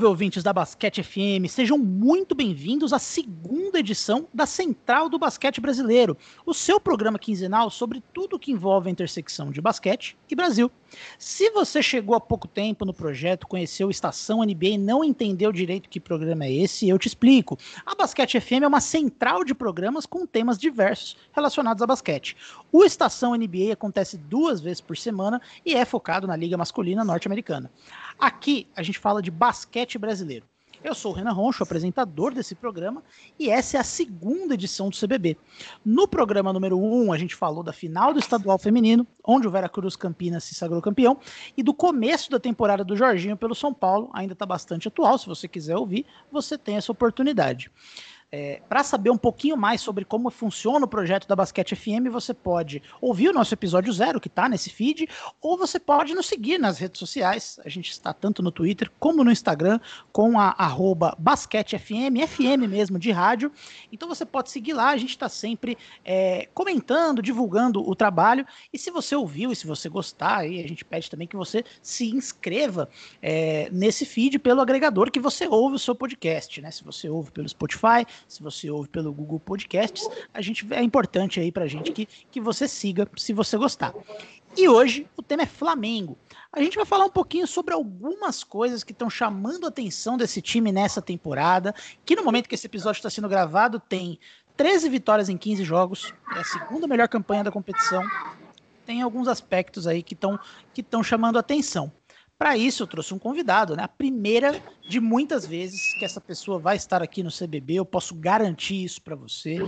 Salve, ouvintes da Basquete FM! Sejam muito bem-vindos à segunda edição da Central do Basquete Brasileiro, o seu programa quinzenal sobre tudo que envolve a intersecção de basquete e Brasil. Se você chegou há pouco tempo no projeto, conheceu Estação NBA e não entendeu direito que programa é esse, eu te explico. A Basquete FM é uma central de programas com temas diversos relacionados a basquete. O Estação NBA acontece duas vezes por semana e é focado na Liga Masculina Norte-Americana. Aqui a gente fala de basquete brasileiro. Eu sou o Renan Roncho, apresentador desse programa, e essa é a segunda edição do CBB. No programa número 1, um, a gente falou da final do estadual feminino, onde o Veracruz Campinas se sagrou campeão, e do começo da temporada do Jorginho pelo São Paulo, ainda está bastante atual. Se você quiser ouvir, você tem essa oportunidade. É, para saber um pouquinho mais sobre como funciona o projeto da Basquete FM, você pode ouvir o nosso episódio zero, que está nesse feed, ou você pode nos seguir nas redes sociais. A gente está tanto no Twitter como no Instagram, com a arroba BasqueteFM, FM mesmo, de rádio. Então você pode seguir lá, a gente está sempre é, comentando, divulgando o trabalho. E se você ouviu e se você gostar, aí a gente pede também que você se inscreva é, nesse feed pelo agregador que você ouve o seu podcast, né? Se você ouve pelo Spotify, se você ouve pelo Google Podcasts, a gente é importante aí pra gente que, que você siga se você gostar. E hoje o tema é Flamengo. A gente vai falar um pouquinho sobre algumas coisas que estão chamando a atenção desse time nessa temporada, que no momento que esse episódio está sendo gravado tem 13 vitórias em 15 jogos, é a segunda melhor campanha da competição. Tem alguns aspectos aí que estão que chamando a atenção. Para isso, eu trouxe um convidado, né? A primeira de muitas vezes que essa pessoa vai estar aqui no CBB, eu posso garantir isso para você.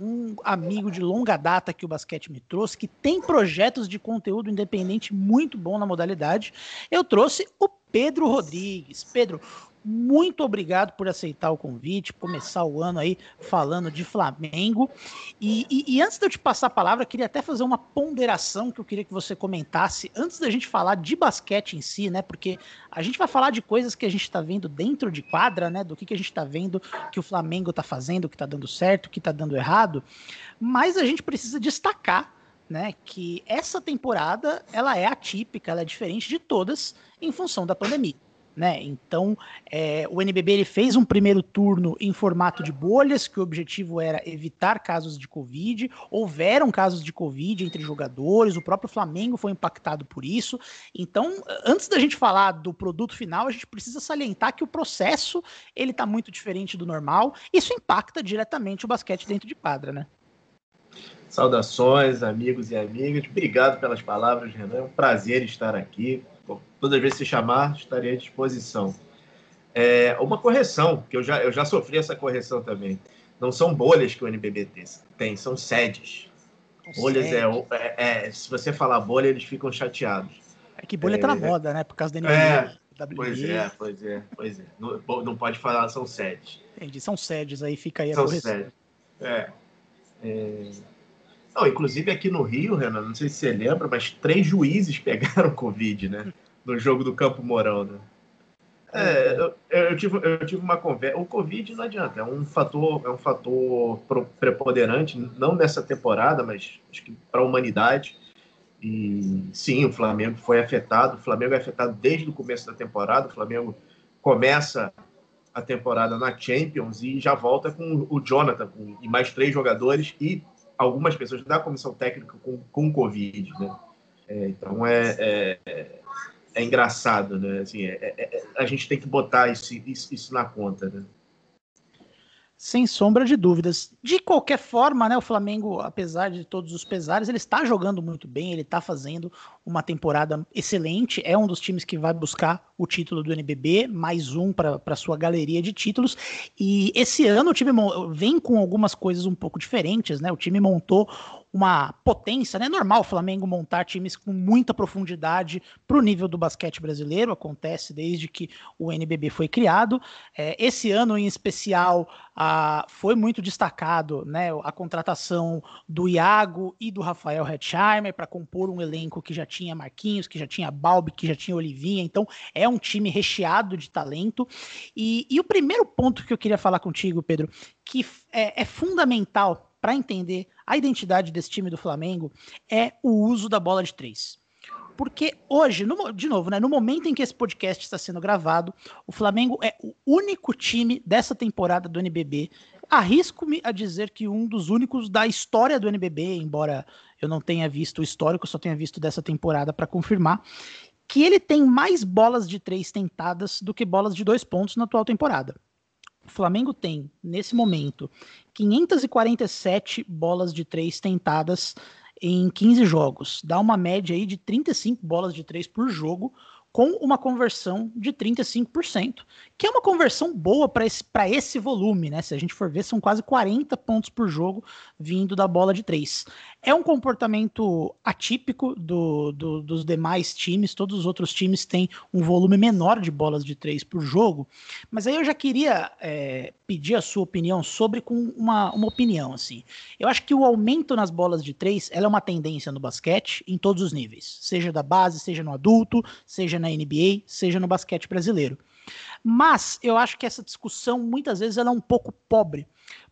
Um amigo de longa data que o basquete me trouxe, que tem projetos de conteúdo independente muito bom na modalidade. Eu trouxe o Pedro Rodrigues. Pedro, muito obrigado por aceitar o convite, começar o ano aí falando de Flamengo. E, e, e, antes de eu te passar a palavra, queria até fazer uma ponderação que eu queria que você comentasse, antes da gente falar de basquete em si, né? Porque a gente vai falar de coisas que a gente está vendo dentro de quadra, né? Do que, que a gente está vendo que o Flamengo está fazendo, que está dando certo, que está dando errado. Mas a gente precisa destacar né, que essa temporada ela é atípica, ela é diferente de todas em função da pandemia né? Então, é, o NBB ele fez um primeiro turno em formato de bolhas, que o objetivo era evitar casos de Covid. Houveram casos de Covid entre jogadores, o próprio Flamengo foi impactado por isso. Então, antes da gente falar do produto final, a gente precisa salientar que o processo ele está muito diferente do normal. Isso impacta diretamente o basquete dentro de quadra, né? Saudações, amigos e amigas. Obrigado pelas palavras, Renan. É um prazer estar aqui Bom, todas as vezes se chamar, estarei à disposição. É, uma correção, que eu já, eu já sofri essa correção também. Não são bolhas que o NBB tem, são sedes. Bolhas é, é, é, Se você falar bolha, eles ficam chateados. É que bolha é, tá na moda, né? Por causa da NBA. É, pois é, pois é, pois é. Não, não pode falar, são sedes. Entendi, são sedes, aí fica aí a São sedes. É. é. Não, inclusive aqui no Rio, Renan, não sei se você lembra, mas três juízes pegaram Covid, né? No jogo do Campo Mourão, né? É, eu, eu, tive, eu tive uma conversa. O Covid não adianta, é um fator, é um fator preponderante, não nessa temporada, mas acho que para a humanidade. E sim, o Flamengo foi afetado. O Flamengo é afetado desde o começo da temporada. O Flamengo começa a temporada na Champions e já volta com o Jonathan com, e mais três jogadores e algumas pessoas da comissão técnica com, com Covid, né? É, então é, é, é, engraçado, né? Assim, é, é, é, a gente tem que botar isso, isso, isso na conta, né? Sem sombra de dúvidas. De qualquer forma, né, o Flamengo, apesar de todos os pesares, ele está jogando muito bem, ele está fazendo uma temporada excelente. É um dos times que vai buscar o título do NBB, mais um para sua galeria de títulos. E esse ano o time vem com algumas coisas um pouco diferentes, né? O time montou uma potência, né? Normal o Flamengo montar times com muita profundidade para o nível do basquete brasileiro, acontece desde que o NBB foi criado. É, esse ano em especial a, foi muito destacado, né? A contratação do Iago e do Rafael Hetzheimer para compor um elenco que já tinha Marquinhos, que já tinha Balbi, que já tinha Olivinha, então é um time recheado de talento. E, e o primeiro ponto que eu queria falar contigo, Pedro, que é, é fundamental para entender a identidade desse time do Flamengo é o uso da bola de três. Porque hoje, no, de novo, né, no momento em que esse podcast está sendo gravado, o Flamengo é o único time dessa temporada do NBB. Arrisco-me a dizer que um dos únicos da história do NBB, embora eu não tenha visto o histórico, só tenha visto dessa temporada para confirmar, que ele tem mais bolas de três tentadas do que bolas de dois pontos na atual temporada. O Flamengo tem, nesse momento, 547 bolas de três tentadas em 15 jogos. Dá uma média aí de 35 bolas de três por jogo, com uma conversão de 35%, que é uma conversão boa para esse, esse volume, né? Se a gente for ver, são quase 40 pontos por jogo vindo da bola de três. É um comportamento atípico do, do, dos demais times, todos os outros times têm um volume menor de bolas de três por jogo, mas aí eu já queria é, pedir a sua opinião sobre com uma, uma opinião, assim. Eu acho que o aumento nas bolas de três, ela é uma tendência no basquete em todos os níveis, seja da base, seja no adulto, seja na NBA, seja no basquete brasileiro. Mas eu acho que essa discussão muitas vezes ela é um pouco pobre,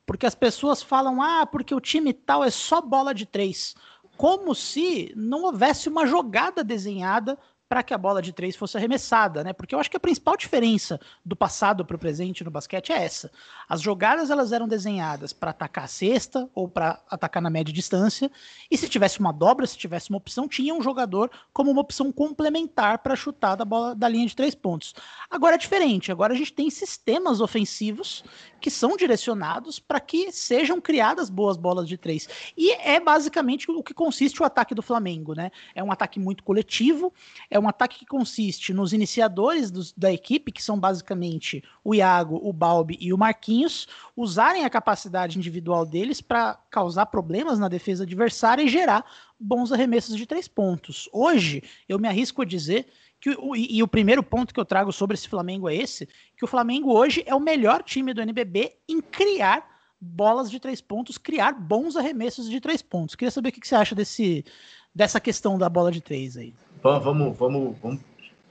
porque as pessoas falam, ah, porque o time tal é só bola de três, como se não houvesse uma jogada desenhada para que a bola de três fosse arremessada, né? Porque eu acho que a principal diferença do passado para o presente no basquete é essa. As jogadas elas eram desenhadas para atacar a cesta ou para atacar na média distância, e se tivesse uma dobra, se tivesse uma opção, tinha um jogador como uma opção complementar para chutar da bola da linha de três pontos. Agora é diferente. Agora a gente tem sistemas ofensivos que são direcionados para que sejam criadas boas bolas de três. E é basicamente o que consiste o ataque do Flamengo, né? É um ataque muito coletivo, é um ataque que consiste nos iniciadores dos, da equipe, que são basicamente o Iago, o Balbi e o Marquinhos, usarem a capacidade individual deles para causar problemas na defesa adversária e gerar bons arremessos de três pontos. Hoje, eu me arrisco a dizer que o, e, e, o primeiro ponto que eu trago sobre esse Flamengo é esse, que o Flamengo hoje é o melhor time do NBB em criar bolas de três pontos, criar bons arremessos de três pontos. Queria saber o que você acha desse, dessa questão da bola de três aí. Vamos, vamos, vamos,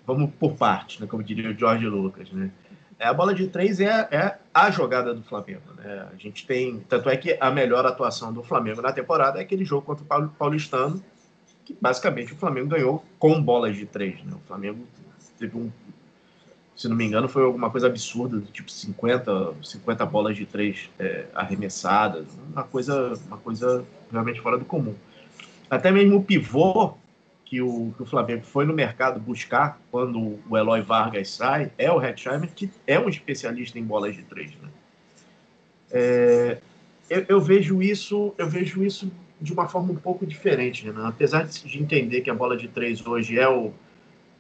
vamos por parte, né, como diria o Jorge Lucas, né? É, a bola de três é, é a jogada do Flamengo. Né? A gente tem. Tanto é que a melhor atuação do Flamengo na temporada é aquele jogo contra o Paulistano, que basicamente o Flamengo ganhou com bolas de três. Né? O Flamengo teve um, se não me engano, foi alguma coisa absurda, tipo 50, 50 bolas de três é, arremessadas, uma coisa, uma coisa realmente fora do comum. Até mesmo o pivô que o, que o Flamengo foi no mercado buscar quando o Eloy Vargas sai é o Hetzheimer, que é um especialista em bolas de três. Né? É, eu, eu, vejo isso, eu vejo isso de uma forma um pouco diferente, né? apesar de entender que a bola de três hoje é o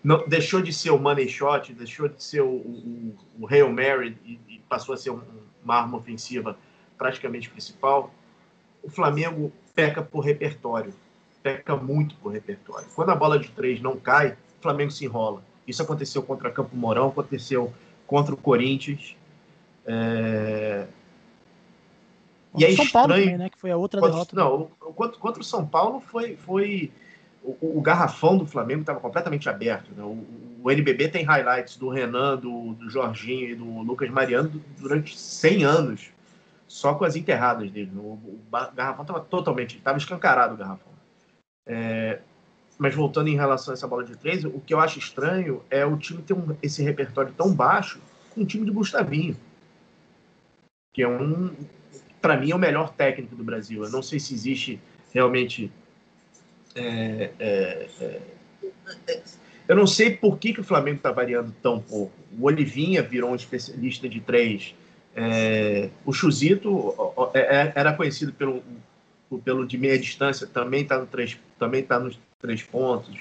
não, deixou de ser o money shot, deixou de ser o, o, o Hail Mary e, e passou a ser um, uma arma ofensiva praticamente principal. O Flamengo peca por repertório, peca muito por repertório. Quando a bola de três não cai, o Flamengo se enrola. Isso aconteceu contra Campo Mourão, aconteceu contra o Corinthians. É... E é São estranho... Paulo também, né? Que foi a outra contra, derrota. Não, contra, contra o São Paulo foi, foi o, o garrafão do Flamengo estava completamente aberto. Né? O, o, NBB tem highlights do Renan, do, do Jorginho e do Lucas Mariano durante 100 anos, só com as enterradas dele. O, o garrafão estava totalmente, estava escancarado o garrafão. É, mas voltando em relação a essa bola de três, o que eu acho estranho é o time ter um, esse repertório tão baixo com o time do Gustavinho, que é um, para mim, é o melhor técnico do Brasil. Eu não sei se existe realmente é, é, é, eu não sei por que, que o Flamengo está variando tão pouco. O Olivinha virou um especialista de três. É, o Chuzito é, era conhecido pelo, pelo de meia distância, também está no três, também tá nos três pontos.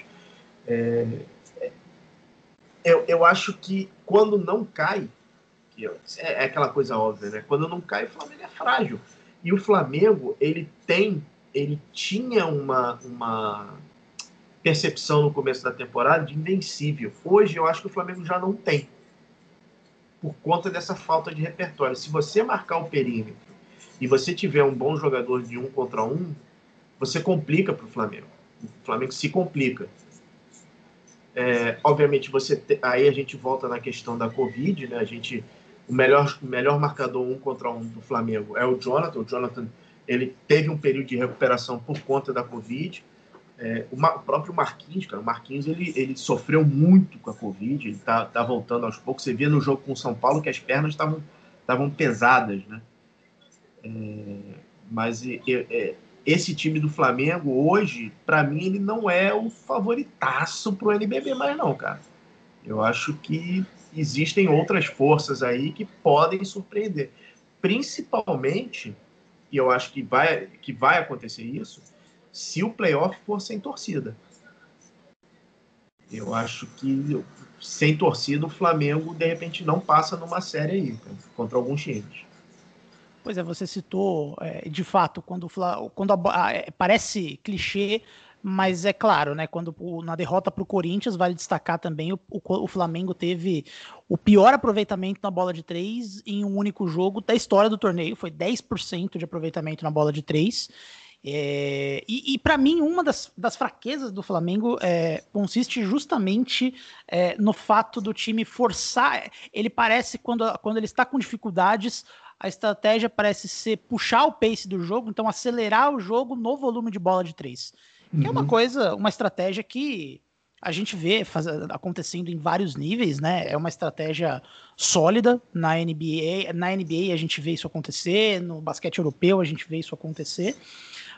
eu, eu acho que quando não cai, que é, aquela coisa óbvia, né? Quando não cai, o Flamengo é frágil. E o Flamengo, ele tem ele tinha uma, uma percepção no começo da temporada de invencível. Hoje eu acho que o Flamengo já não tem. Por conta dessa falta de repertório. Se você marcar o perímetro e você tiver um bom jogador de um contra um, você complica para o Flamengo. O Flamengo se complica. É, obviamente, você te... aí a gente volta na questão da Covid, né? A gente, o melhor, melhor marcador um contra um do Flamengo é o Jonathan. O Jonathan ele teve um período de recuperação por conta da Covid. É, o, o, próprio Marquinhos, cara, o Marquinhos ele, ele sofreu muito com a Covid, ele tá, tá voltando aos poucos. Você via no jogo com o São Paulo que as pernas estavam pesadas, né? É, mas é, esse time do Flamengo hoje, para mim, ele não é o favoritaço pro NBB mais não, cara. Eu acho que existem outras forças aí que podem surpreender. Principalmente, e eu acho que vai, que vai acontecer isso, se o playoff for sem torcida. Eu acho que sem torcida o Flamengo de repente não passa numa série aí contra alguns times. Pois é, você citou, é, de fato, quando, quando a, a, é, parece clichê, mas é claro, né? Quando na derrota para o Corinthians, vale destacar também o, o, o, Flamengo teve o pior aproveitamento na bola de três em um único jogo da história do torneio. Foi 10% de aproveitamento na bola de três. É, e, e para mim, uma das, das, fraquezas do Flamengo é, consiste justamente é, no fato do time forçar. Ele parece, quando, quando ele está com dificuldades, a estratégia parece ser puxar o pace do jogo, então acelerar o jogo no volume de bola de três. Uhum. Que é uma uhum. coisa, uma estratégia que a gente vê faz, acontecendo em vários níveis, né? É uma estratégia sólida na NBA. Na NBA a gente vê isso acontecer, no basquete europeu a gente vê isso acontecer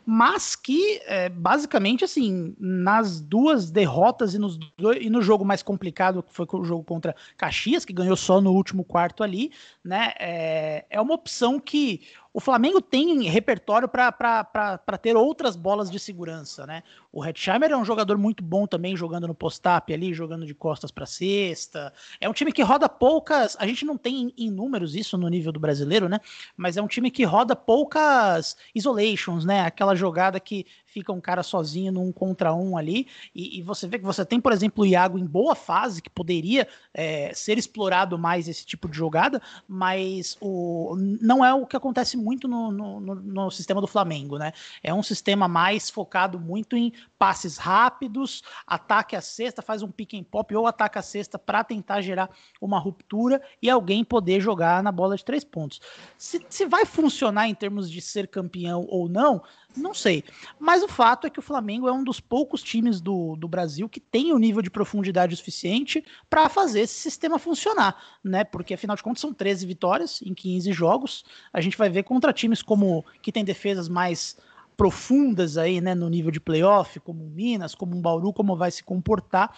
mas que é, basicamente assim nas duas derrotas e, nos dois, e no jogo mais complicado que foi o jogo contra Caxias que ganhou só no último quarto ali, né? É, é uma opção que o Flamengo tem repertório para ter outras bolas de segurança, né? O Hetzheimer é um jogador muito bom também, jogando no post-up ali, jogando de costas para cesta. É um time que roda poucas. A gente não tem em números isso no nível do brasileiro, né? Mas é um time que roda poucas isolations, né? Aquela jogada que fica um cara sozinho num contra um ali, e, e, você vê que você tem, por exemplo, o Iago em boa fase, que poderia é, ser explorado mais esse tipo de jogada, mas o, não é o que acontece muito no, no, no, sistema do Flamengo, né? É um sistema mais focado muito em passes rápidos, ataque a cesta, faz um pick and pop ou ataca a cesta para tentar gerar uma ruptura e alguém poder jogar na bola de três pontos. Se, se vai funcionar em termos de ser campeão ou não, não sei. Mas o fato é que o Flamengo é um dos poucos times do, do Brasil que tem o nível de profundidade suficiente para fazer esse sistema funcionar, né? Porque afinal de contas são 13 vitórias em 15 jogos. A gente vai ver contra times como que tem defesas mais profundas aí, né, no nível de playoff, como o Minas, como um Bauru, como vai se comportar.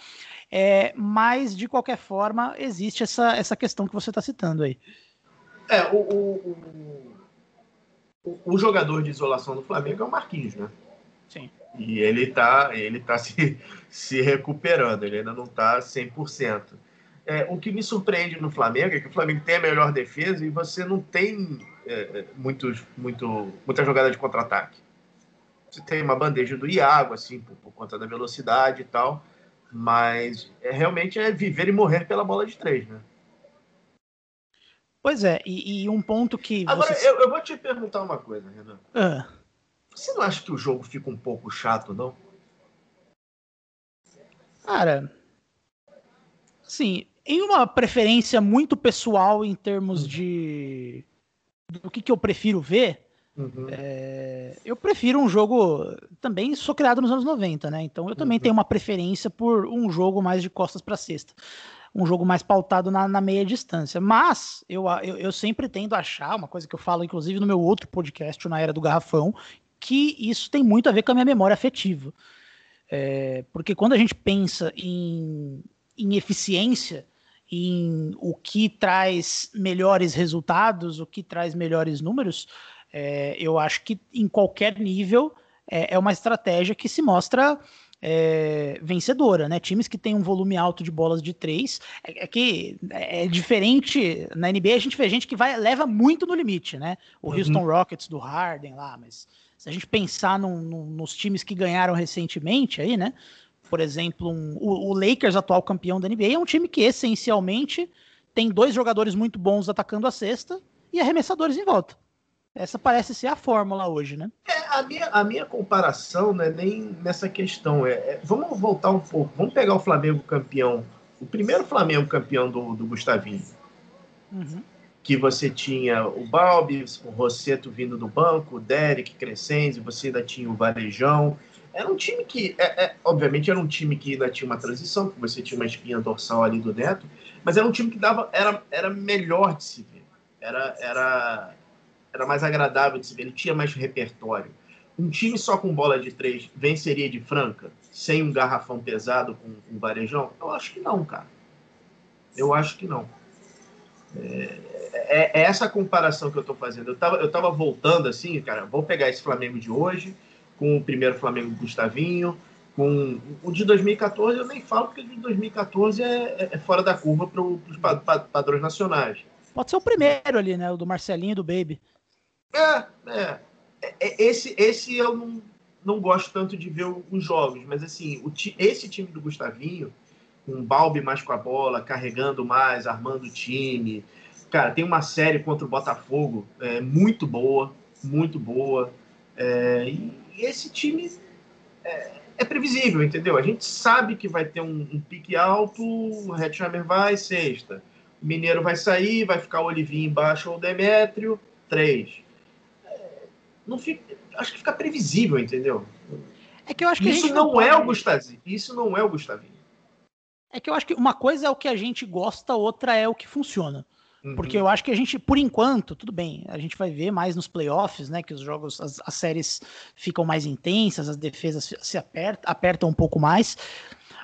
É, mas de qualquer forma existe essa, essa questão que você está citando aí. É, o, o, o, jogador de isolação do Flamengo é o Marquinhos, né? Sim. E ele está ele tá se, se recuperando, ele ainda não está 100%. É, o que me surpreende no Flamengo é que o Flamengo tem a melhor defesa e você não tem é, muitos, muito, muita jogada de contra-ataque. Você tem uma bandeja do Iago, assim, por, por, conta da velocidade e tal, mas é, realmente é viver e morrer pela bola de três, né? Pois é, e, e um ponto que. Agora, você... eu, eu, vou te perguntar uma coisa, Renan. Ah. Você não acha que o jogo fica um pouco chato, não? Cara. Sim, em uma preferência muito pessoal em termos hum. de. do que, que eu prefiro ver. Uhum. É, eu prefiro um jogo. Também sou criado nos anos 90, né? Então eu também uhum. tenho uma preferência por um jogo mais de costas para cesta um jogo mais pautado na, na meia distância. Mas eu, eu, eu, sempre tendo a achar, uma coisa que eu falo, inclusive, no meu outro podcast, na Era do Garrafão, que isso tem muito a ver com a minha memória afetiva. É, porque quando a gente pensa em, em eficiência, em o que traz melhores resultados, o que traz melhores números, é, eu acho que em qualquer nível é, é uma estratégia que se mostra é, vencedora, né? Times que têm um volume alto de bolas de três, é, é, que é diferente. Na NBA a gente vê gente que vai leva muito no limite, né? O uhum. Houston Rockets do Harden lá, mas se a gente pensar num, num, nos times que ganharam recentemente aí, né? Por exemplo, um, o, o Lakers, atual campeão da NBA, é um time que essencialmente tem dois jogadores muito bons atacando a cesta e arremessadores em volta. Essa parece ser a fórmula hoje, né? A, minha, a minha comparação não é nem nessa questão. É, é, vamos voltar um pouco. Vamos pegar o Flamengo campeão, o primeiro Flamengo campeão do, do Gustavinho. Uhum. Que você tinha o Balbi, o Rosseto vindo do banco, o Derek Crescenzi, você ainda tinha o Varejão. era um time que, é, é, obviamente, era um time que ainda tinha uma transição, porque você tinha uma espinha dorsal ali do Neto, mas era um time que dava, era, era melhor de se ver. Era, era, era mais agradável de se ver, ele tinha mais repertório. Um time só com bola de três venceria de franca, sem um garrafão pesado com um varejão? Eu acho que não, cara. Eu acho que não. É, é, é essa comparação que eu estou fazendo. Eu estava eu tava voltando assim, cara, vou pegar esse Flamengo de hoje, com o primeiro Flamengo Gustavinho, com o de 2014 eu nem falo, porque o de 2014 é, é, é fora da curva para os padrões nacionais. Pode ser o primeiro ali, né? O do Marcelinho e do Baby. É, é. É esse, esse eu não, não gosto tanto de ver os jogos, mas assim, o, esse time do Gustavinho, com o Balbi mais com a bola, carregando mais, armando o time. Cara, tem uma série contra o Botafogo é, muito boa, muito boa. É, e esse time é, é, previsível, entendeu? A gente sabe que vai ter um, um pique alto, o Hetzheimer vai, sexta. O Mineiro vai sair, vai ficar o Olivinho embaixo ou o Demétrio, três. Não fica, acho que fica previsível, entendeu? É que eu acho que isso não, não é o Gustavinho. Isso não é o Gustavinho. É que eu acho que uma coisa é o que a gente gosta, outra é o que funciona. Uhum. Porque eu acho que a gente, por enquanto, tudo bem, a gente vai ver mais nos playoffs, né? Que os jogos, as, as séries ficam mais intensas, as defesas se apertam, apertam um pouco mais.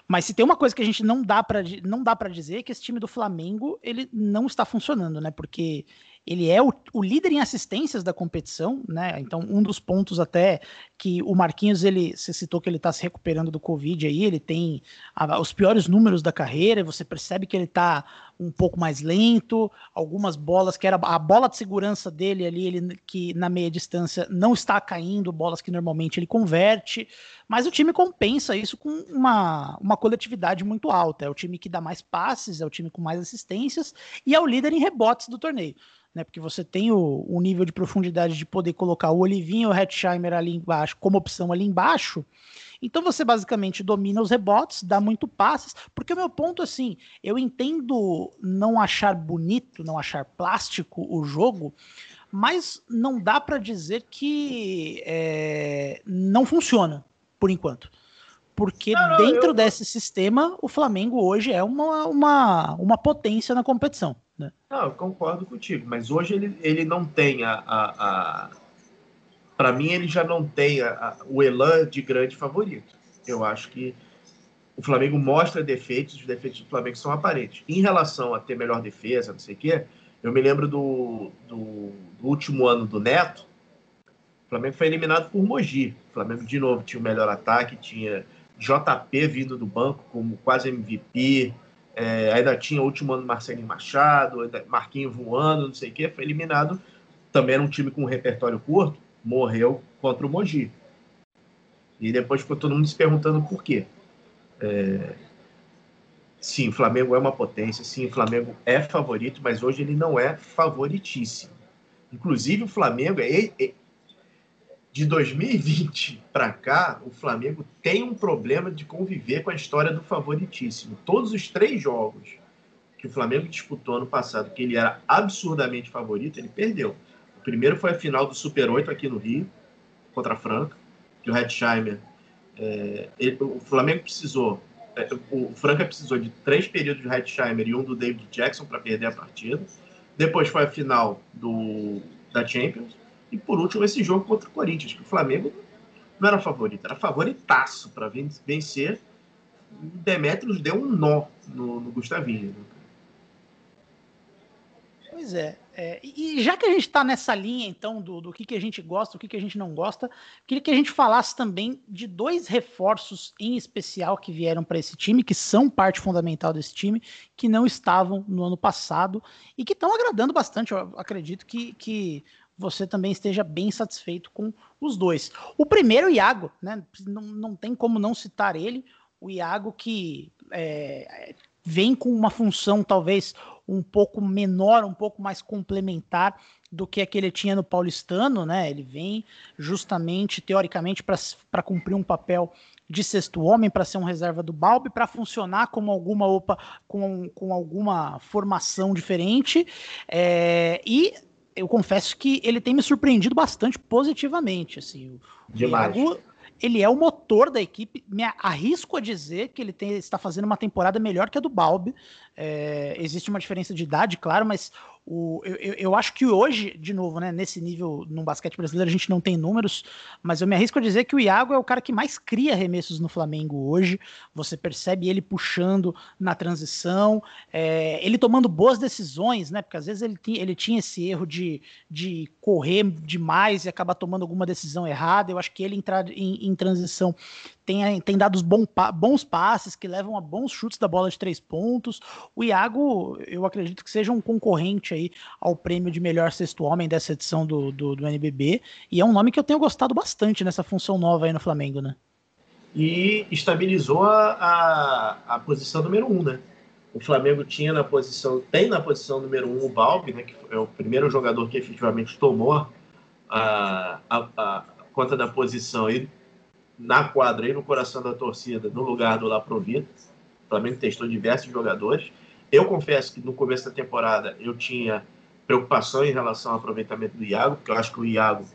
Mas se tem uma coisa que a gente não dá para não dá para dizer é que esse time do Flamengo ele não está funcionando, né? Porque ele é o, o, líder em assistências da competição, né? Então, um dos pontos até que o Marquinhos, ele se citou que ele está se recuperando do Covid aí, ele tem a, os piores números da carreira, você percebe que ele está um pouco mais lento, algumas bolas que era a bola de segurança dele ali, ele que na meia distância não está caindo, bolas que normalmente ele converte, mas o time compensa isso com uma, uma coletividade muito alta. É o time que dá mais passes, é o time com mais assistências e é o líder em rebotes do torneio né? Porque você tem o, o nível de profundidade de poder colocar o Olivinho e o Hetzheimer ali embaixo, como opção ali embaixo. Então você basicamente domina os rebotes, dá muito passes, porque o meu ponto assim, eu entendo não achar bonito, não achar plástico o jogo, mas não dá para dizer que é, não funciona por enquanto. Porque não, não, dentro eu... desse sistema, o Flamengo hoje é uma, uma, uma potência na competição. Né? Não, eu concordo contigo, mas hoje ele, ele não tem a. a, a... Para mim, ele já não tem a, a, o elan de grande favorito. Eu acho que o Flamengo mostra defeitos, os defeitos do Flamengo são aparentes. Em relação a ter melhor defesa, não sei o quê, eu me lembro do, do, do último ano do Neto, o Flamengo foi eliminado por Mogi. O Flamengo, de novo, tinha o melhor ataque, tinha JP vindo do banco como quase MVP, é, ainda tinha o último ano Marcelinho Machado, Marquinho voando, não sei o quê, foi eliminado. Também era um time com um repertório curto, morreu contra o Mogi. E depois ficou todo mundo se perguntando por quê. É... Sim, o Flamengo é uma potência, sim, o Flamengo é favorito, mas hoje ele não é favoritíssimo. Inclusive, o Flamengo é, é, de 2020 para cá, o Flamengo tem um problema de conviver com a história do favoritíssimo. Todos os três jogos que o Flamengo disputou ano passado, que ele era absurdamente favorito, ele perdeu. O primeiro foi a final do Super 8 aqui no Rio, contra a Franca, que o Hetzheimer. É, ele, o Flamengo precisou. É, o Franca precisou de três períodos do Hetzheimer e um do David Jackson para perder a partida. Depois foi a final do, da Champions e por último, esse jogo contra o Corinthians, que o Flamengo não era favorito, era favoritaço para vencer. Demetrios deu um nó no, no Gustavinho. Né? Pois é. é. E já que a gente está nessa linha, então, do, do que, que a gente gosta, do que, que a gente não gosta, queria que a gente falasse também de dois reforços em especial que vieram para esse time, que são parte fundamental desse time, que não estavam no ano passado e que estão agradando bastante. Eu acredito que, que você também esteja bem satisfeito com os dois. O primeiro, o Iago, né? Não, não tem como não citar ele. O Iago que é, vem com uma função talvez um pouco menor, um pouco mais complementar do que a que ele tinha no Paulistano, né? Ele vem justamente, teoricamente, para cumprir um papel de sexto homem, para ser um reserva do Balbi, para funcionar como alguma opa, com, com alguma formação diferente. É, e eu confesso que ele tem me surpreendido bastante positivamente. Assim, Demais. Iago, ele é o motor da equipe. Me arrisco a dizer que ele tem, está fazendo uma temporada melhor que a do Balbi. É, existe uma diferença de idade, claro, mas o, eu, eu, acho que hoje, de novo, né, nesse nível, no basquete brasileiro, a gente não tem números, mas eu me arrisco a dizer que o Iago é o cara que mais cria arremessos no Flamengo hoje. Você percebe ele puxando na transição, é, ele tomando boas decisões, né? Porque às vezes ele, ele tinha esse erro de, de correr demais e acabar tomando alguma decisão errada. Eu acho que ele entrar em, em transição tem, tem dado bom, bons passes que levam a bons chutes da bola de três pontos. O Iago, eu acredito que seja um concorrente aí ao prêmio de melhor sexto homem dessa edição do, do, do NBB. E é um nome que eu tenho gostado bastante nessa função nova aí no Flamengo, né? E estabilizou a, a, a posição número um, né? O Flamengo tinha na posição, tem na posição número um o Balbi, né, que é o primeiro jogador que efetivamente tomou a, a, a conta da posição e na quadra e no coração da torcida, no lugar do Laprovita. O Flamengo testou diversos jogadores. Eu confesso que no começo da temporada eu tinha preocupação em relação ao aproveitamento do Iago, porque eu acho que o Iago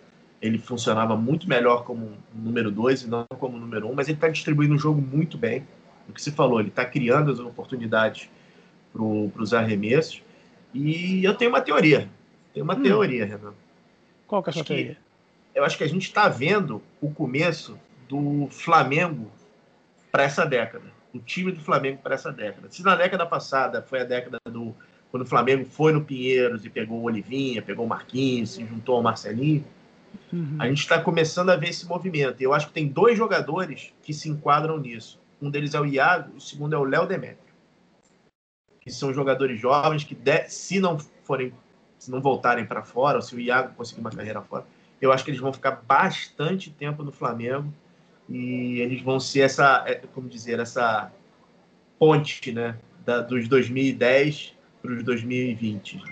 ele funcionava muito melhor como número dois e não como número um, mas ele está distribuindo o jogo muito bem. O que se falou, ele está criando as oportunidades para os arremessos. E eu tenho uma teoria. Tenho uma hum. teoria, Renan. Qual que é a sua teoria? Eu acho que a gente está vendo o começo do Flamengo para essa década. O time do Flamengo para essa década. Se na década passada foi a década do quando o Flamengo foi no Pinheiros e pegou o Olivinha, pegou o Marquinhos, se juntou ao Marcelinho, uhum. a gente está começando a ver esse movimento. E eu acho que tem dois jogadores que se enquadram nisso. Um deles é o Iago, o segundo é o Léo Demetrio. Que são jogadores jovens que, se não forem, se não voltarem para fora, ou se o Iago conseguir uma carreira fora, eu acho que eles vão ficar bastante tempo no Flamengo e eles vão ser essa, é, como dizer, essa ponte, né, da, dos 2010 para os 2020.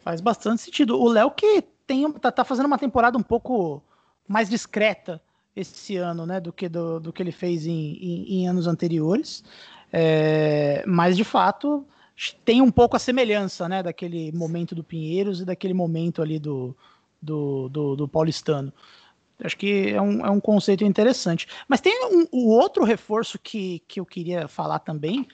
Faz bastante sentido. O Léo que tem tá, tá, fazendo uma temporada um pouco mais discreta esse ano, né, do que do, do que ele fez em, em, em anos anteriores. É, mas de fato tem um pouco a semelhança, né, daquele momento do Pinheiros e daquele momento ali do, do, do, do paulistano. Acho que é um, é um conceito interessante. Mas tem um, o outro reforço que, que eu queria falar também.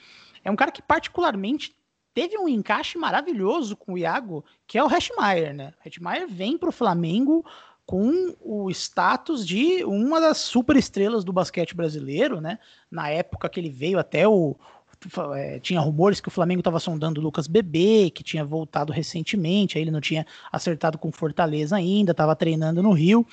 É um cara que particularmente teve um encaixe maravilhoso com o Iago, que é o Heschmeier, né? O vem para o Flamengo com o status de uma das super estrelas do basquete brasileiro, né? Na época que ele veio até o, é, tinha rumores que o Flamengo estava sondando o Lucas Bebê, que tinha voltado recentemente, aí ele não tinha acertado com Fortaleza ainda, estava treinando no Rio.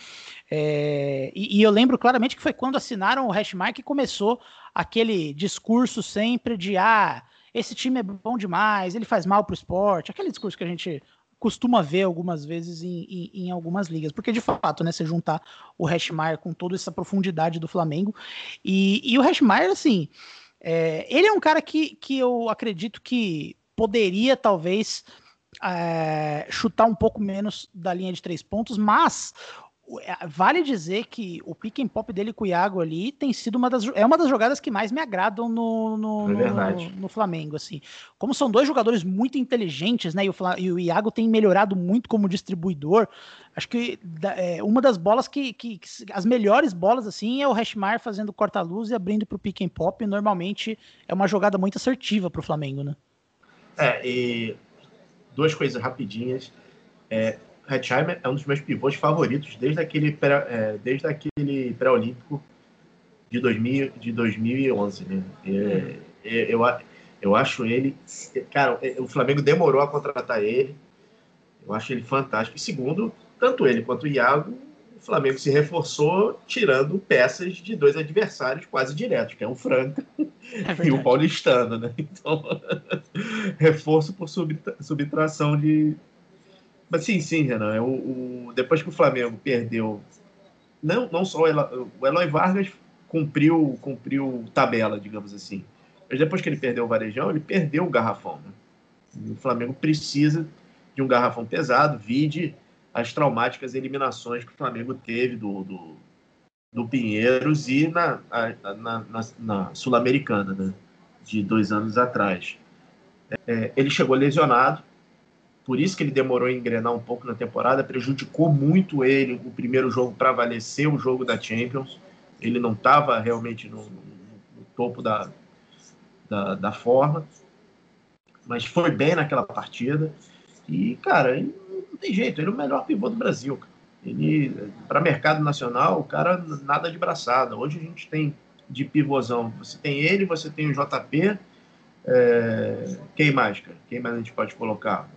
É, e, e, eu lembro claramente que foi quando assinaram o Hashmark que começou aquele discurso sempre de ah, esse time é bom demais, ele faz mal para o esporte, aquele discurso que a gente costuma ver algumas vezes em, em, em, algumas ligas, porque de fato, né, você juntar o Hashmire com toda essa profundidade do Flamengo, e, e o Hashmire, assim, é, ele é um cara que, que eu acredito que poderia talvez é, chutar um pouco menos da linha de três pontos, mas vale dizer que o pick and pop dele com o Iago ali tem sido uma das é uma das jogadas que mais me agradam no, no, é no, no Flamengo assim. Como são dois jogadores muito inteligentes né e o, e o Iago tem melhorado muito como distribuidor acho que é, uma das bolas que, que, que, as melhores bolas assim é o Hashmar fazendo corta-luz e abrindo para o pick and pop normalmente é uma jogada muito assertiva para o Flamengo né? É e duas coisas rapidinhas. É, Hetzheimer é um dos meus pivôs favoritos desde aquele pré, é, desde aquele pré-olímpico de, 2000, de 2011. Né? É, eu, eu acho ele. Cara, é, o Flamengo demorou a contratar ele. Eu acho ele fantástico. E segundo, tanto ele quanto o Iago, o Flamengo se reforçou tirando peças de dois adversários quase diretos, que é o Franca é e o Paulistano. Né? Então, reforço por subtração de, mas sim, sim, Renan. É o, o, depois que o Flamengo perdeu, não, não só o Eloy, o Eloy Vargas cumpriu, cumpriu tabela, digamos assim. Mas depois que ele perdeu o Varejão, ele perdeu o garrafão. Né? O Flamengo precisa de um garrafão pesado, vide as traumáticas eliminações que o Flamengo teve do, do, do Pinheiros e na, na, na, na Sul-Americana, né? de dois anos atrás. É, ele chegou lesionado, por isso que ele demorou a engrenar um pouco na temporada, prejudicou muito ele o primeiro jogo para valer o jogo da Champions. Ele não estava realmente no, no, topo da, da, da, forma, mas foi bem naquela partida. E, cara, não tem jeito, ele é o melhor pivô do Brasil. Para mercado nacional, o cara nada de braçada. Hoje a gente tem de pivôzão, você tem ele, você tem o JP. É... Quem mais, cara? Quem mais a gente pode colocar?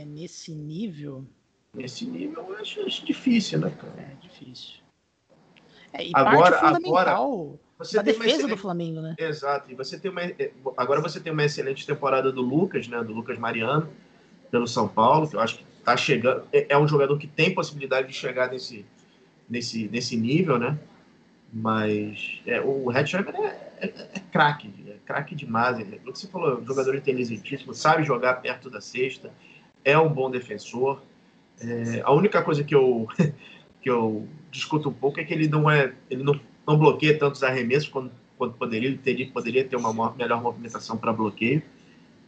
É nesse nível? Nesse nível eu acho, acho difícil, né, cara? É difícil. É, e agora, agora você a defesa do Flamengo, né? Exato. E você tem uma é, agora você tem uma excelente temporada do Lucas, né, do Lucas Mariano, pelo São Paulo, que eu acho que tá chegando, é, é um jogador que tem possibilidade de chegar nesse nesse nesse nível, né? Mas é, o Hetzheimer é, é, é craque, é craque demais. É, o que você falou, jogador inteligentíssimo, sabe jogar perto da cesta, é um bom defensor. É, a única coisa que eu, que eu discuto um pouco é que ele não é, ele não, não bloqueia tantos arremessos quanto, quanto poderia, teria, poderia ter uma melhor movimentação para bloqueio.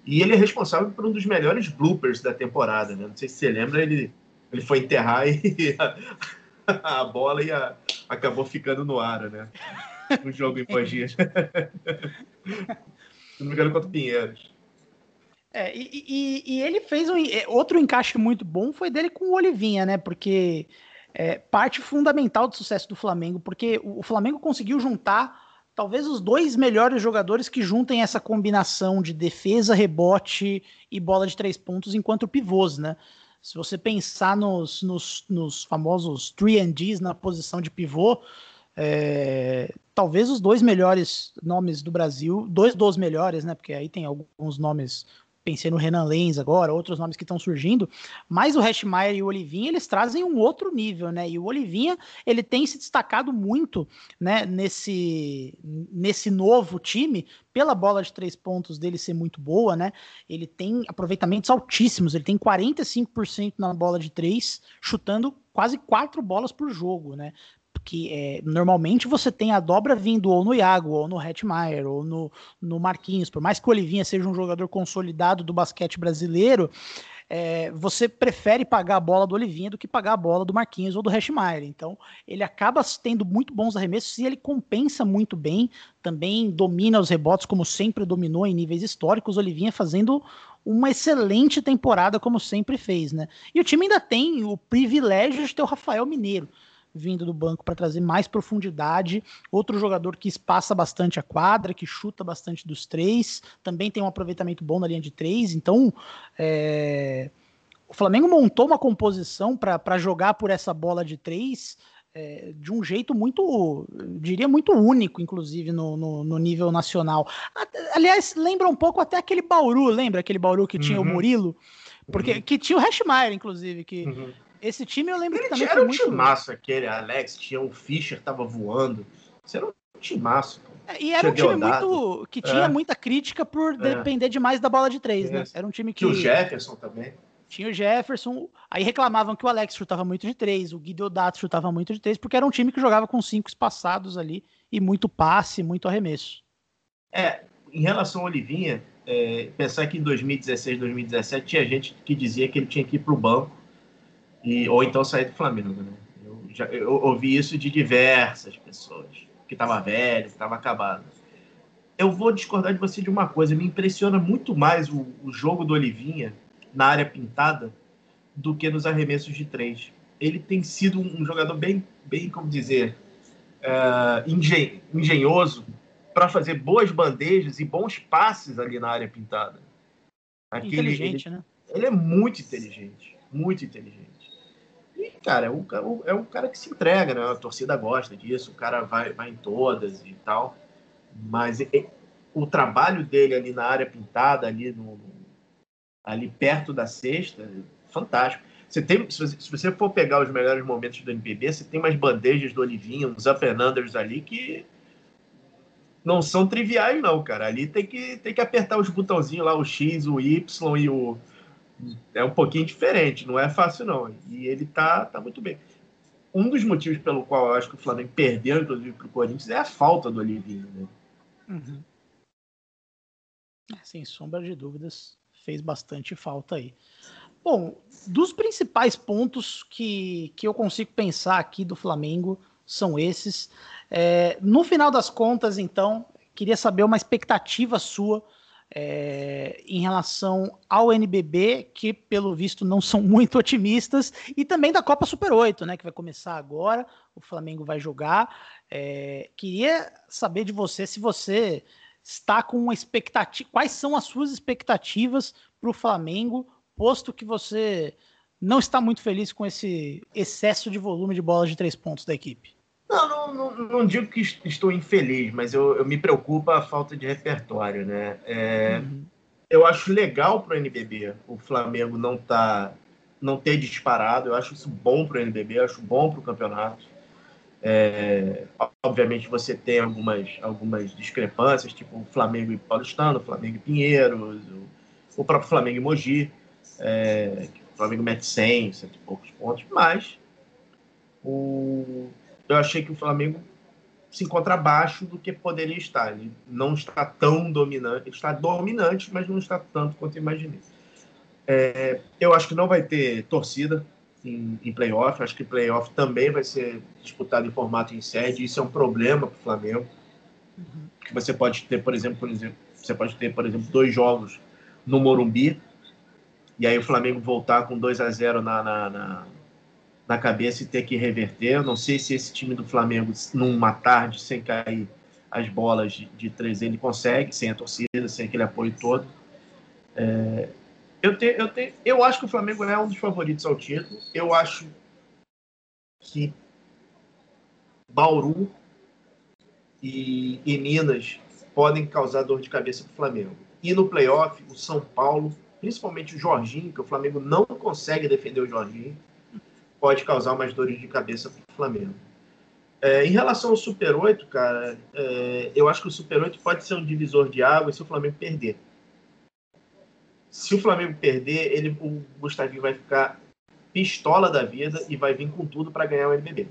E ele é responsável por um dos melhores bloopers da temporada, né? Não sei se você lembra, ele, ele foi enterrar e a, a bola ia, acabou ficando no ar, né? No jogo em Mogi. Não me engano, contra o Pinheiros. É, e, e, e, ele fez um é, outro encaixe muito bom foi dele com o Olivinha, né? Porque é parte fundamental do sucesso do Flamengo, porque o Flamengo conseguiu juntar talvez os dois melhores jogadores que juntem essa combinação de defesa, rebote e bola de três pontos enquanto pivôs, né? Se você pensar nos, nos, nos famosos 3 na posição de pivô, é, talvez os dois melhores nomes do Brasil, dois dos melhores, né? Porque aí tem alguns nomes pensei no Renan Lenz agora, outros nomes que estão surgindo, mas o Hashmeyer e o Olivinha, eles trazem um outro nível, né? E o Olivinha, ele tem se destacado muito, né, nesse, nesse novo time, pela bola de três pontos dele ser muito boa, né? Ele tem aproveitamentos altíssimos, ele tem 45% na bola de três, chutando quase quatro bolas por jogo, né? Que é, normalmente você tem a dobra vindo ou no Iago, ou no Hetmaier, ou no, no Marquinhos. Por mais que o Olivinha seja um jogador consolidado do basquete brasileiro, é, você prefere pagar a bola do Olivinha do que pagar a bola do Marquinhos ou do Hashmaier. Então, ele acaba tendo muito bons arremessos e ele compensa muito bem, também domina os rebotes como sempre dominou em níveis históricos. O Olivinha fazendo uma excelente temporada como sempre fez, né? E o time ainda tem o privilégio de ter o Rafael Mineiro vindo do banco para trazer mais profundidade. Outro jogador que espaça bastante a quadra, que chuta bastante dos três, também tem um aproveitamento bom na linha de três. Então, é... o Flamengo montou uma composição para jogar por essa bola de três. É, de um jeito muito, diria muito único, inclusive no, no, no, nível nacional. Aliás, lembra um pouco até aquele Bauru, lembra aquele Bauru que tinha uhum. o Murilo? Porque uhum. que tinha o Hashmeyer, inclusive, que uhum. Esse time eu lembro Ele que também era um muito... timaço aquele, Alex, tinha o Fischer tava voando. Isso era um timaço. É, e era um time muito que tinha é. muita crítica por é. depender demais da bola de três, né? Era um time que tinha o Jefferson também. Tinha o Jefferson, aí reclamavam que o Alex chutava muito de três, o Guideodato chutava muito de três, porque era um time que jogava com cinco espaçados ali e muito passe, muito arremesso. É, em relação ao Olivinha, é, pensar que em 2016, 2017 tinha gente que dizia que ele tinha que ir para o banco e, ou então sair do Flamengo, né? Eu, já, eu ouvi isso de diversas pessoas, que estava velho, que estava acabado. Eu vou discordar de você de uma coisa, me impressiona muito mais o, o jogo do Olivinha na área pintada do que nos arremessos de três. Ele tem sido um jogador bem, bem como dizer, uh, engen engenhoso para fazer boas bandejas e bons passes ali na área pintada. Aquele, inteligente, ele, né? Ele é muito inteligente, muito inteligente. E, cara, é um, é um cara que se entrega, né? A torcida gosta disso, o cara vai, vai em todas e tal. Mas o trabalho dele ali na área pintada, ali, no, ali perto da cesta, fantástico. Você tem, se você for pegar os melhores momentos do NBB, você tem umas bandejas do Olivinho, uns up ali que não são triviais, não, cara. Ali tem que, tem que apertar os botãozinhos lá, o X, o Y e o, é um pouquinho diferente, não é fácil não. E ele tá, tá muito bem. Um dos motivos pelo qual eu acho que o Flamengo perdeu, inclusive, para o Corinthians é a falta do Olivinho. Né? Uhum. É, sem sombra de dúvidas, fez bastante falta aí. Bom, dos principais pontos que, que eu consigo pensar aqui do Flamengo são esses. É, no final das contas, então, queria saber uma expectativa sua é, em relação ao NBB, que pelo visto não são muito otimistas, e também da Copa Super 8, né, que vai começar agora, o Flamengo vai jogar. É, queria saber de você se você está com uma expectativa, quais são as suas expectativas para o Flamengo, posto que você não está muito feliz com esse excesso de volume de bolas de três pontos da equipe. Não, não, não, digo que estou infeliz, mas eu, eu, me preocupa a falta de repertório, né? É, uhum. Eu acho legal para o NBB o Flamengo não tá, não ter disparado. Eu acho isso bom para o NBB, eu acho bom para o campeonato. É, obviamente você tem algumas, algumas discrepâncias, tipo o Flamengo e Paulistano, o Flamengo e Pinheiros, o, o próprio Flamengo e Mogi. É, o Flamengo mete 100, cento e poucos pontos, mas o, eu achei que o Flamengo se encontra abaixo do que poderia estar. Ele não está tão dominante, ele está dominante, mas não está tanto quanto imaginei. É, eu acho que não vai ter torcida em, em playoff, acho que playoff também vai ser disputado em formato em sede, isso é um problema para o Flamengo. Uhum. Que você pode ter, por exemplo, por exemplo, você pode ter, por exemplo, dois jogos no Morumbi, e aí o Flamengo voltar com 2 a 0 na, na, na na cabeça e ter que reverter. Eu não sei se esse time do Flamengo, numa tarde, sem cair as bolas de, de três, ele consegue, sem a torcida, sem aquele apoio todo. É, eu, te, eu, te, eu acho que o Flamengo é um dos favoritos ao título. Eu acho que Bauru e, e Minas podem causar dor de cabeça para o Flamengo. E no playoff, o São Paulo, principalmente o Jorginho, que o Flamengo não consegue defender o Jorginho pode causar mais dores de cabeça para o Flamengo. É, em relação ao Super 8, cara, é, eu acho que o Super 8 pode ser um divisor de água se o Flamengo perder. Se o Flamengo perder, ele, o Gustavinho vai ficar pistola da vida e vai vir com tudo para ganhar o NBB.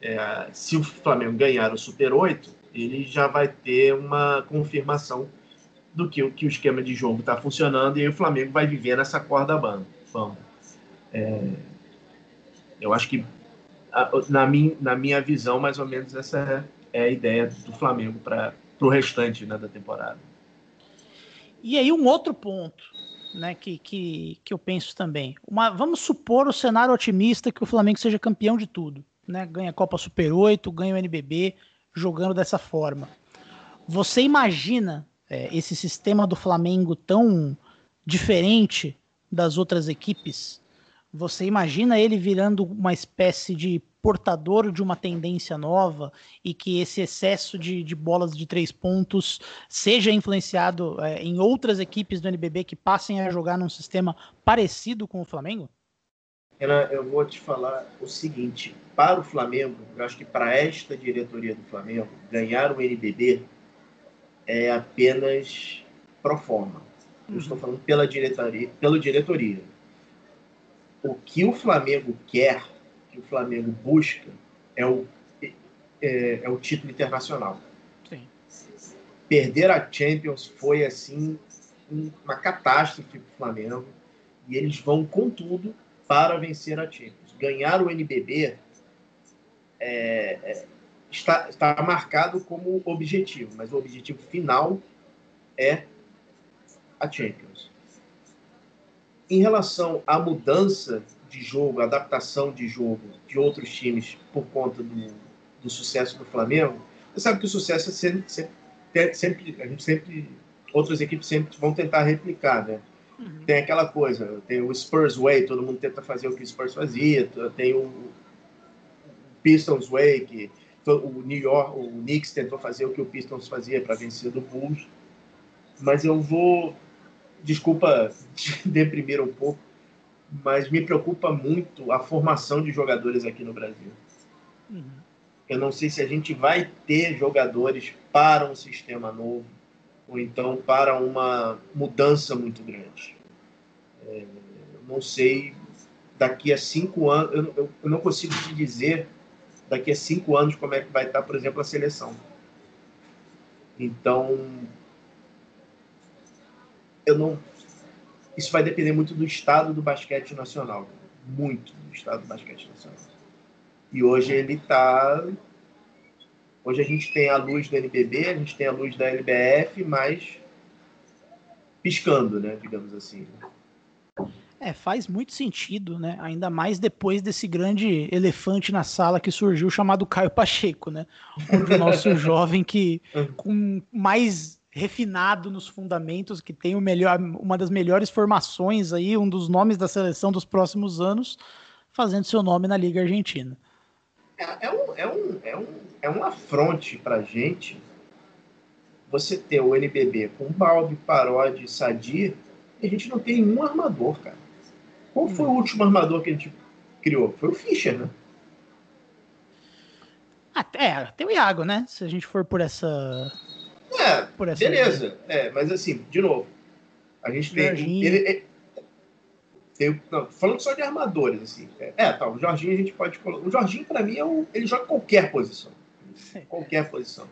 É, se o Flamengo ganhar o Super 8, ele já vai ter uma confirmação do que, que o esquema de jogo está funcionando e o Flamengo vai viver nessa corda bamba. É, eu acho que, na minha, na minha visão, mais ou menos, essa é a ideia do Flamengo para o restante né, da temporada. E aí, um outro ponto né, que, que, que eu penso também. Uma, vamos supor o cenário otimista que o Flamengo seja campeão de tudo. Né, ganha a Copa Super 8, ganha o NBB, jogando dessa forma. Você imagina é, esse sistema do Flamengo tão diferente das outras equipes você imagina ele virando uma espécie de portador de uma tendência nova e que esse excesso de, de bolas de três pontos seja influenciado é, em outras equipes do NBB que passem a jogar num sistema parecido com o Flamengo? Renan, eu vou te falar o seguinte: para o Flamengo, eu acho que para esta diretoria do Flamengo, ganhar o NBB é apenas pro forma. Eu uhum. estou falando pela diretoria, pela diretoria o que o Flamengo quer, que o Flamengo busca, é o, é, é o título internacional. Sim. Perder a Champions foi, assim, uma catástrofe para o Flamengo. E eles vão com tudo para vencer a Champions. Ganhar o NBB é, é, está, está marcado como objetivo, mas o objetivo final é a Champions. Em relação à mudança de jogo, adaptação de jogo de outros times por conta do, do sucesso do Flamengo, você sabe que o sucesso é sempre, sempre, sempre, a gente sempre, outras equipes sempre vão tentar replicar, né? Uhum. Tem aquela coisa, tem o Spurs Way, todo mundo tenta fazer o que o Spurs fazia, tem o Pistons Way, que o New York, o Knicks tentou fazer o que o Pistons fazia para vencer do Bulls. Mas eu vou desculpa deprimir um pouco, mas me preocupa muito a formação de jogadores aqui no Brasil. Uhum. Eu não sei se a gente vai ter jogadores para um sistema novo ou então para uma mudança muito grande. É, não sei daqui a cinco anos, eu, eu, eu, não consigo te dizer daqui a cinco anos como é que vai estar, por exemplo, a seleção. Então, eu não. Isso vai depender muito do estado do basquete nacional. Muito do estado do basquete nacional. E hoje ele está. Hoje a gente tem a luz do NBB, a gente tem a luz da LBF, mas piscando, né? Digamos assim. É, faz muito sentido, né? Ainda mais depois desse grande elefante na sala que surgiu chamado Caio Pacheco, né? Onde o nosso jovem que com mais refinado nos fundamentos, que tem o melhor, uma das melhores formações aí, um dos nomes da seleção dos próximos anos, fazendo seu nome na Liga Argentina. É, é um, é um, é um, é um afronte pra gente você ter o NBB com Balbi, Parodi, Sadir, e a gente não tem um armador, cara. Qual foi o último armador que a gente criou? Foi o Fischer, né? Até, é, tem o Iago, né? Se a gente for por essa. É, beleza. É, mas assim, de novo, a gente tem. Ele, ele, tem não, falando só de armadores, assim. É, é, tá, o Jorginho a gente pode colocar. O Jorginho, para mim, é um, ele joga qualquer posição. Qualquer posição.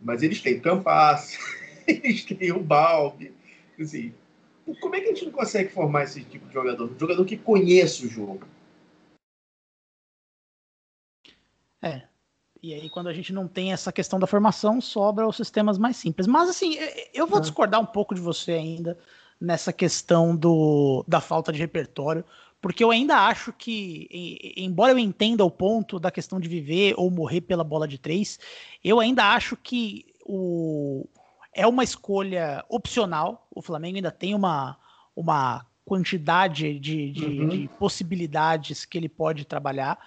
Mas eles têm Campas, eles têm o Balbi. Assim, como é que a gente não consegue formar esse tipo de jogador? Um jogador que conhece o jogo. É. E aí, quando a gente não tem essa questão da formação, sobra os sistemas mais simples. Mas, assim, eu vou é. discordar um pouco de você ainda nessa questão do, da falta de repertório, porque eu ainda acho que, embora eu entenda o ponto da questão de viver ou morrer pela bola de três, eu ainda acho que o, é uma escolha opcional. O Flamengo ainda tem uma, uma quantidade de, de, uhum. de possibilidades que ele pode trabalhar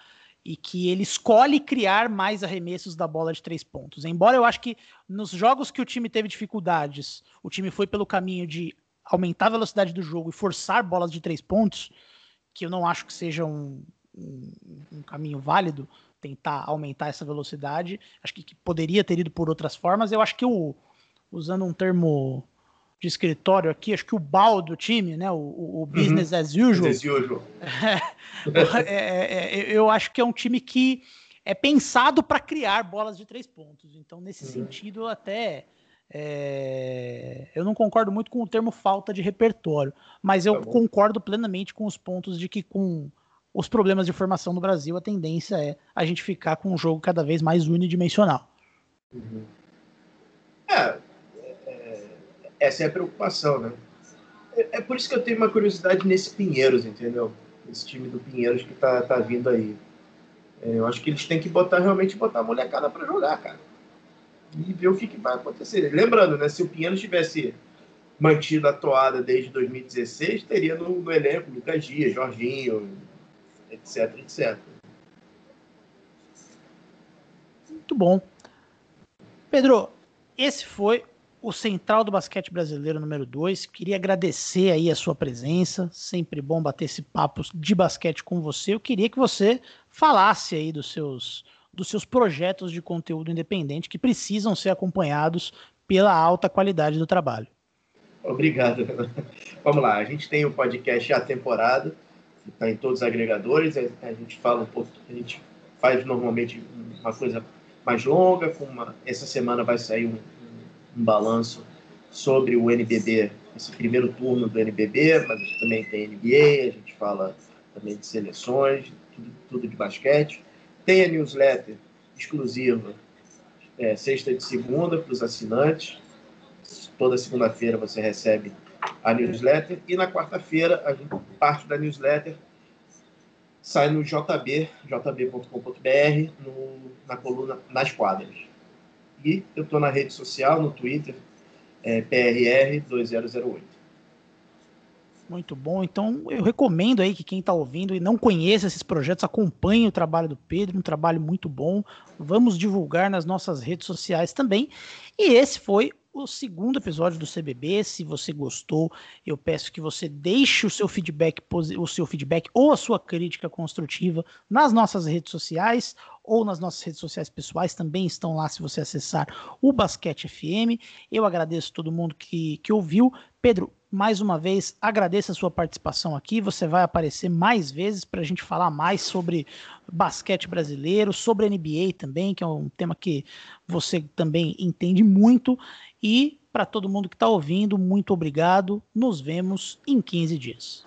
e que ele escolhe criar mais arremessos da bola de três pontos. Embora eu acho que nos jogos que o time teve dificuldades, o time foi pelo caminho de aumentar a velocidade do jogo e forçar bolas de três pontos, que eu não acho que seja um, um, um caminho válido, tentar aumentar essa velocidade. Acho que, que, poderia ter ido por outras formas. Eu acho que o, usando um termo de escritório aqui, acho que o BAL do time, né, o, o business uhum. as usual, as usual. É, é, é, eu acho que é um time que é pensado para criar bolas de três pontos. Então, nesse uhum. sentido, até é, eu não concordo muito com o termo falta de repertório, mas eu tá concordo plenamente com os pontos de que com os problemas de formação no Brasil, a tendência é a gente ficar com um jogo cada vez mais unidimensional. Uhum. É, essa é a preocupação, né? É, é, por isso que eu tenho uma curiosidade nesse Pinheiros, entendeu? Esse time do Pinheiros que tá, tá vindo aí. É, eu acho que eles têm que botar realmente botar a molecada para jogar, cara. E ver o que, que vai acontecer. Lembrando, né? Se o Pinheiros tivesse mantido a toada desde 2016, teria no, no elenco Lucas Dias, Jorginho, etc, etc. Muito bom. Pedro, esse foi o Central do Basquete Brasileiro número 2. Queria agradecer aí a sua presença. Sempre bom bater esse papo de basquete com você. Eu queria que você falasse aí dos seus dos seus projetos de conteúdo independente que precisam ser acompanhados pela alta qualidade do trabalho. Obrigado. Vamos lá, a gente tem o podcast A Temporada, que está em todos os agregadores. A gente fala um pouco, a gente faz normalmente uma coisa mais longa. Uma, essa semana vai sair um, um balanço sobre o NBB, esse primeiro turno do NBB, mas a gente também tem NBA, a gente fala também de seleções, tudo, tudo de basquete. Tem a newsletter exclusiva, é, sexta de segunda, para os assinantes. Toda segunda-feira você recebe a newsletter. E na quarta-feira, a gente, parte da newsletter sai no JB, jb.com.br, na coluna Nas Quadras. Eu estou na rede social, no Twitter, é, PRR2008. Muito bom. Então, eu recomendo aí que quem está ouvindo e não conheça esses projetos, acompanhe o trabalho do Pedro, um trabalho muito bom. Vamos divulgar nas nossas redes sociais também. E esse foi o segundo episódio do CBB. Se você gostou, eu peço que você deixe o seu feedback, o seu feedback ou a sua crítica construtiva nas nossas redes sociais ou nas nossas redes sociais pessoais. Também estão lá se você acessar o Basquete FM. Eu agradeço todo mundo que, que ouviu. Pedro, mais uma vez, agradeço a sua participação aqui. Você vai aparecer mais vezes para a gente falar mais sobre basquete brasileiro, sobre NBA também, que é um tema que você também entende muito. E para todo mundo que está ouvindo, muito obrigado. Nos vemos em 15 dias.